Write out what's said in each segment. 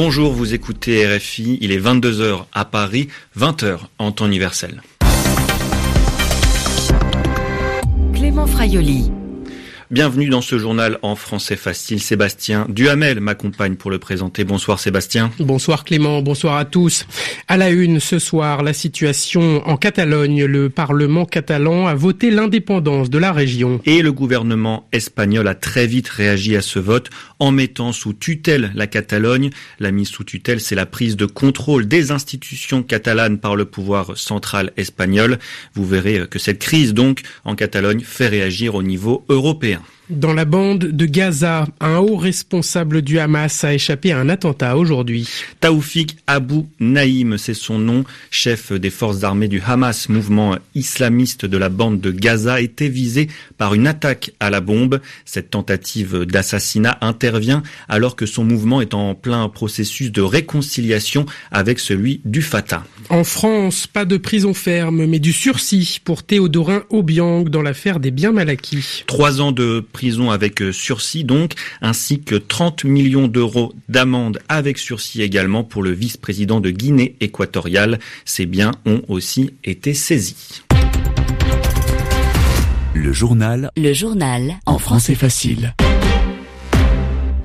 Bonjour, vous écoutez RFI, il est 22h à Paris, 20h en temps universel. Clément Fraioli. Bienvenue dans ce journal en français facile. Sébastien Duhamel m'accompagne pour le présenter. Bonsoir Sébastien. Bonsoir Clément, bonsoir à tous. À la une ce soir, la situation en Catalogne. Le Parlement catalan a voté l'indépendance de la région. Et le gouvernement espagnol a très vite réagi à ce vote en mettant sous tutelle la Catalogne. La mise sous tutelle, c'est la prise de contrôle des institutions catalanes par le pouvoir central espagnol. Vous verrez que cette crise donc en Catalogne fait réagir au niveau européen. Dans la bande de Gaza, un haut responsable du Hamas a échappé à un attentat aujourd'hui. Taoufik Abu Naïm, c'est son nom, chef des forces armées du Hamas, mouvement islamiste de la bande de Gaza, était visé par une attaque à la bombe. Cette tentative d'assassinat intervient alors que son mouvement est en plein processus de réconciliation avec celui du Fatah. En France, pas de prison ferme, mais du sursis pour Théodorin Obiang dans l'affaire des biens mal acquis. Trois ans de prison avec euh, sursis donc, ainsi que 30 millions d'euros d'amende avec sursis également pour le vice-président de Guinée équatoriale. Ces biens ont aussi été saisis. Le journal. Le journal. En français facile.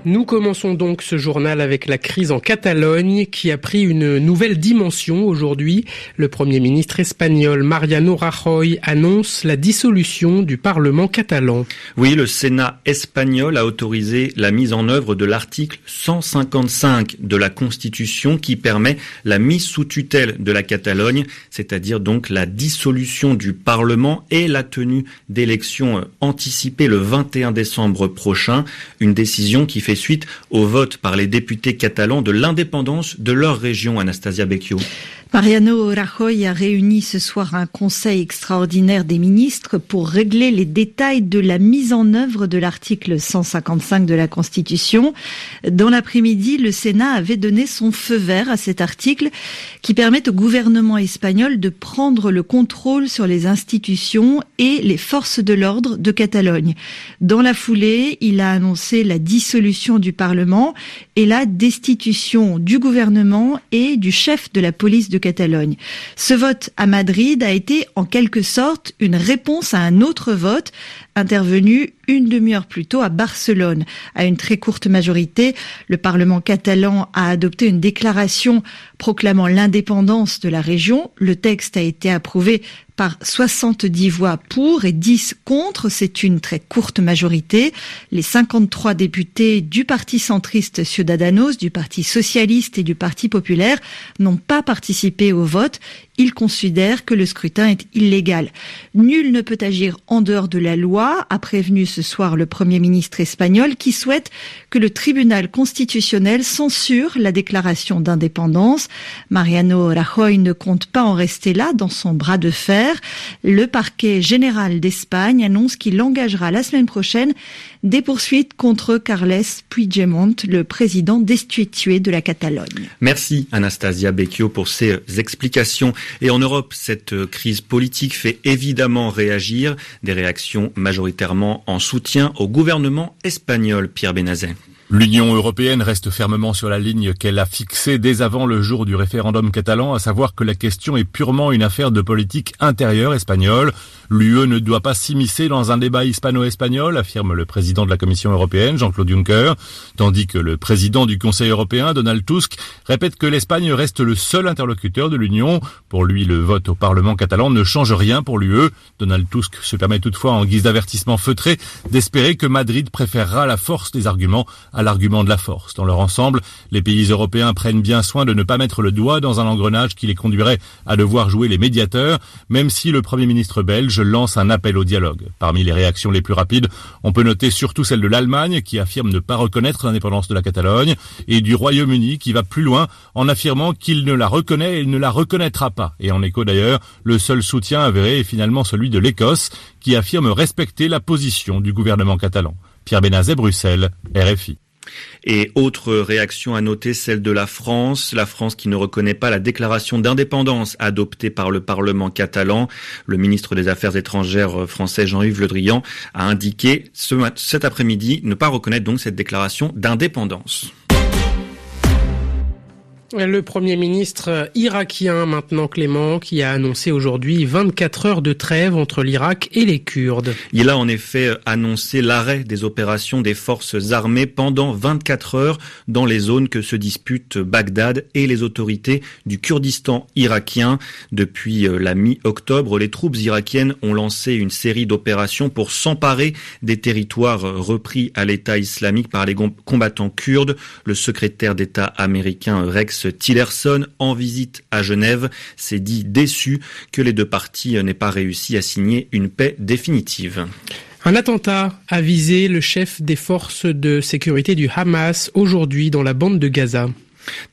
Nous commençons donc ce journal avec la crise en Catalogne qui a pris une nouvelle dimension aujourd'hui. Le Premier ministre espagnol Mariano Rajoy annonce la dissolution du Parlement catalan. Oui, le Sénat espagnol a autorisé la mise en œuvre de l'article 155 de la Constitution qui permet la mise sous tutelle de la Catalogne, c'est-à-dire donc la dissolution du Parlement et la tenue d'élections anticipées le 21 décembre prochain. Une décision qui fait suite au vote par les députés catalans de l'indépendance de leur région, Anastasia Becchio. Mariano Rajoy a réuni ce soir un conseil extraordinaire des ministres pour régler les détails de la mise en œuvre de l'article 155 de la Constitution. Dans l'après-midi, le Sénat avait donné son feu vert à cet article qui permet au gouvernement espagnol de prendre le contrôle sur les institutions et les forces de l'ordre de Catalogne. Dans la foulée, il a annoncé la dissolution du Parlement et la destitution du gouvernement et du chef de la police de Catalogne. Ce vote à Madrid a été en quelque sorte une réponse à un autre vote intervenu une demi-heure plus tôt à Barcelone. À une très courte majorité, le Parlement catalan a adopté une déclaration proclamant l'indépendance de la région. Le texte a été approuvé par 70 voix pour et 10 contre. C'est une très courte majorité. Les 53 députés du Parti centriste Ciudadanos, du Parti socialiste et du Parti populaire n'ont pas participé au vote. Ils considèrent que le scrutin est illégal. Nul ne peut agir en dehors de la loi, a prévenu ce soir le Premier ministre espagnol qui souhaite que le tribunal constitutionnel censure la déclaration d'indépendance. Mariano Rajoy ne compte pas en rester là dans son bras de fer. Le parquet général d'Espagne annonce qu'il engagera la semaine prochaine des poursuites contre Carles Puigdemont, le président destitué de la Catalogne. Merci Anastasia Becchio pour ces explications. Et en Europe, cette crise politique fait évidemment réagir, des réactions majoritairement en soutien au gouvernement espagnol, Pierre Benazet. L'Union européenne reste fermement sur la ligne qu'elle a fixée dès avant le jour du référendum catalan, à savoir que la question est purement une affaire de politique intérieure espagnole. L'UE ne doit pas s'immiscer dans un débat hispano-espagnol, affirme le président de la Commission européenne, Jean-Claude Juncker, tandis que le président du Conseil européen, Donald Tusk, répète que l'Espagne reste le seul interlocuteur de l'Union. Pour lui, le vote au Parlement catalan ne change rien pour l'UE. Donald Tusk se permet toutefois, en guise d'avertissement feutré, d'espérer que Madrid préférera la force des arguments l'argument de la force. Dans leur ensemble, les pays européens prennent bien soin de ne pas mettre le doigt dans un engrenage qui les conduirait à devoir jouer les médiateurs, même si le Premier ministre belge lance un appel au dialogue. Parmi les réactions les plus rapides, on peut noter surtout celle de l'Allemagne qui affirme ne pas reconnaître l'indépendance de la Catalogne et du Royaume-Uni qui va plus loin en affirmant qu'il ne la reconnaît et ne la reconnaîtra pas. Et en écho d'ailleurs, le seul soutien avéré est finalement celui de l'Écosse qui affirme respecter la position du gouvernement catalan. Pierre Benazet, Bruxelles, RFI. Et autre réaction à noter, celle de la France. La France qui ne reconnaît pas la déclaration d'indépendance adoptée par le Parlement catalan. Le ministre des Affaires étrangères français Jean-Yves Le Drian a indiqué ce, cet après-midi ne pas reconnaître donc cette déclaration d'indépendance. Le Premier ministre irakien maintenant Clément qui a annoncé aujourd'hui 24 heures de trêve entre l'Irak et les Kurdes. Il a en effet annoncé l'arrêt des opérations des forces armées pendant 24 heures dans les zones que se disputent Bagdad et les autorités du Kurdistan irakien. Depuis la mi-octobre, les troupes irakiennes ont lancé une série d'opérations pour s'emparer des territoires repris à l'État islamique par les combattants kurdes. Le secrétaire d'État américain Rex Tillerson, en visite à Genève, s'est dit déçu que les deux parties n'aient pas réussi à signer une paix définitive. Un attentat a visé le chef des forces de sécurité du Hamas aujourd'hui dans la bande de Gaza.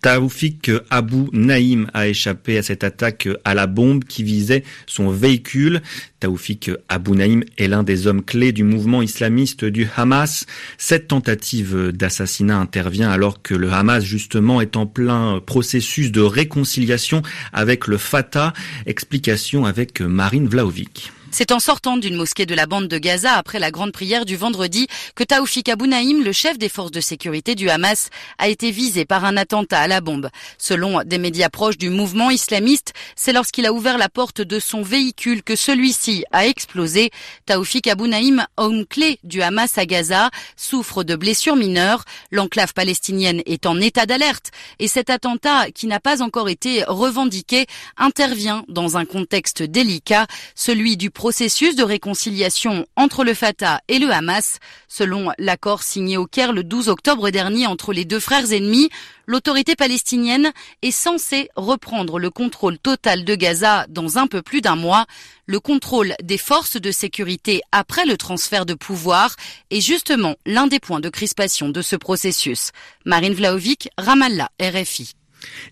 Taoufik Abu Naïm a échappé à cette attaque à la bombe qui visait son véhicule. Taoufik Abu Naïm est l'un des hommes clés du mouvement islamiste du Hamas. Cette tentative d'assassinat intervient alors que le Hamas justement est en plein processus de réconciliation avec le Fatah. Explication avec Marine Vlaovic. C'est en sortant d'une mosquée de la bande de Gaza après la grande prière du vendredi que Taoufik Abounaïm, le chef des forces de sécurité du Hamas, a été visé par un attentat à la bombe. Selon des médias proches du mouvement islamiste, c'est lorsqu'il a ouvert la porte de son véhicule que celui-ci a explosé. Taoufik Abounaïm, homme clé du Hamas à Gaza, souffre de blessures mineures. L'enclave palestinienne est en état d'alerte et cet attentat, qui n'a pas encore été revendiqué, intervient dans un contexte délicat, celui du processus de réconciliation entre le Fatah et le Hamas. Selon l'accord signé au Caire le 12 octobre dernier entre les deux frères ennemis, l'autorité palestinienne est censée reprendre le contrôle total de Gaza dans un peu plus d'un mois. Le contrôle des forces de sécurité après le transfert de pouvoir est justement l'un des points de crispation de ce processus. Marine Vlaovic, Ramallah, RFI.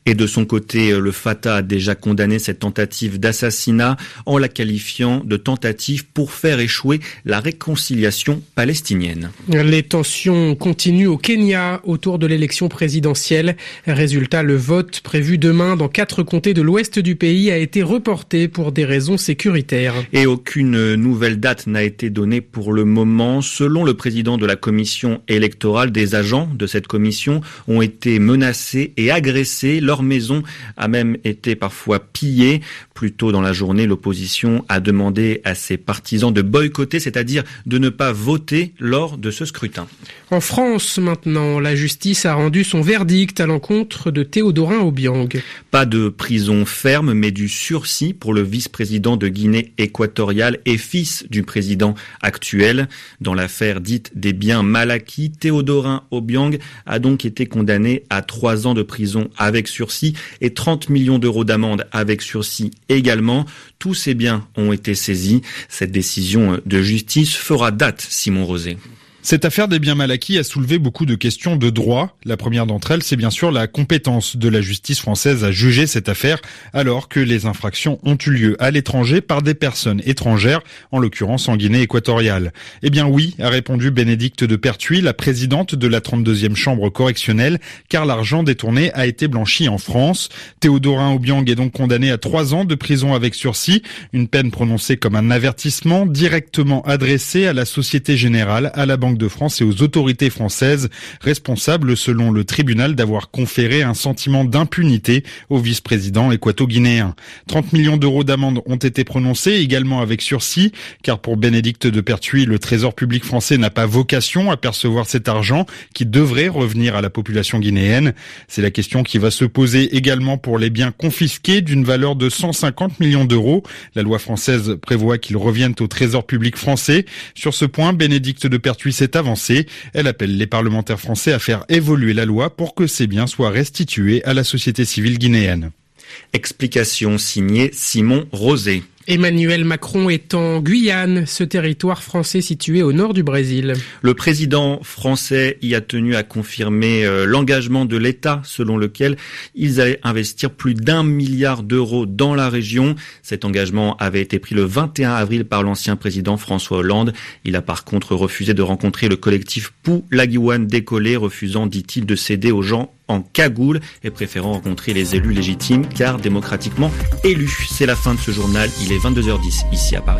Et de son côté, le Fatah a déjà condamné cette tentative d'assassinat en la qualifiant de tentative pour faire échouer la réconciliation palestinienne. Les tensions continuent au Kenya autour de l'élection présidentielle. Résultat, le vote prévu demain dans quatre comtés de l'ouest du pays a été reporté pour des raisons sécuritaires. Et aucune nouvelle date n'a été donnée pour le moment. Selon le président de la commission électorale, des agents de cette commission ont été menacés et agressés leur maison a même été parfois pillée. Plus tôt dans la journée, l'opposition a demandé à ses partisans de boycotter, c'est-à-dire de ne pas voter lors de ce scrutin. En France, maintenant, la justice a rendu son verdict à l'encontre de Théodorin Obiang. Pas de prison ferme, mais du sursis pour le vice-président de Guinée équatoriale et fils du président actuel. Dans l'affaire dite des biens mal acquis, Théodorin Obiang a donc été condamné à trois ans de prison avec sursis et 30 millions d'euros d'amende avec sursis également. Tous ces biens ont été saisis. Cette décision de justice fera date, Simon Rosé. Cette affaire des biens mal acquis a soulevé beaucoup de questions de droit. La première d'entre elles, c'est bien sûr la compétence de la justice française à juger cette affaire, alors que les infractions ont eu lieu à l'étranger par des personnes étrangères, en l'occurrence en Guinée équatoriale. Eh bien oui, a répondu Bénédicte de Pertuis, la présidente de la 32e chambre correctionnelle, car l'argent détourné a été blanchi en France. Théodorin Obiang est donc condamné à trois ans de prison avec sursis, une peine prononcée comme un avertissement directement adressé à la Société Générale, à la Banque de France et aux autorités françaises, responsables selon le tribunal d'avoir conféré un sentiment d'impunité au vice-président équato-guinéen. 30 millions d'euros d'amende ont été prononcés, également avec sursis, car pour Bénédicte de Pertuis, le trésor public français n'a pas vocation à percevoir cet argent qui devrait revenir à la population guinéenne. C'est la question qui va se poser également pour les biens confisqués d'une valeur de 150 millions d'euros. La loi française prévoit qu'ils reviennent au trésor public français. Sur ce point, Bénédicte de Pertuis s'est avancée. Elle appelle les parlementaires français à faire évoluer la loi pour que ces biens soient restitués à la société civile guinéenne. Explication signée Simon Rosé. Emmanuel Macron est en Guyane, ce territoire français situé au nord du Brésil. Le président français y a tenu à confirmer euh, l'engagement de l'État selon lequel ils allaient investir plus d'un milliard d'euros dans la région. Cet engagement avait été pris le 21 avril par l'ancien président François Hollande. Il a par contre refusé de rencontrer le collectif Pou Laguiwan décollé, refusant, dit-il, de céder aux gens en cagoule et préférant rencontrer les élus légitimes car démocratiquement élus. C'est la fin de ce journal. Il est 22h10 ici à Paris.